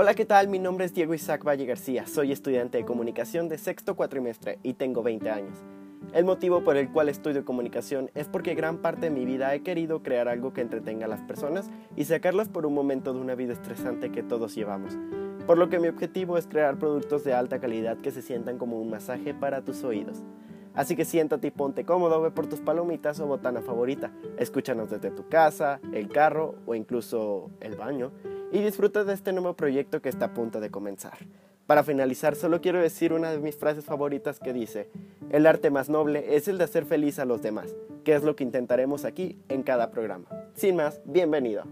Hola, ¿qué tal? Mi nombre es Diego Isaac Valle García, soy estudiante de comunicación de sexto cuatrimestre y tengo 20 años. El motivo por el cual estudio comunicación es porque gran parte de mi vida he querido crear algo que entretenga a las personas y sacarlas por un momento de una vida estresante que todos llevamos. Por lo que mi objetivo es crear productos de alta calidad que se sientan como un masaje para tus oídos. Así que siéntate y ponte cómodo, ve por tus palomitas o botana favorita. Escúchanos desde tu casa, el carro o incluso el baño y disfruta de este nuevo proyecto que está a punto de comenzar. Para finalizar, solo quiero decir una de mis frases favoritas que dice, el arte más noble es el de hacer feliz a los demás, que es lo que intentaremos aquí en cada programa. Sin más, bienvenido.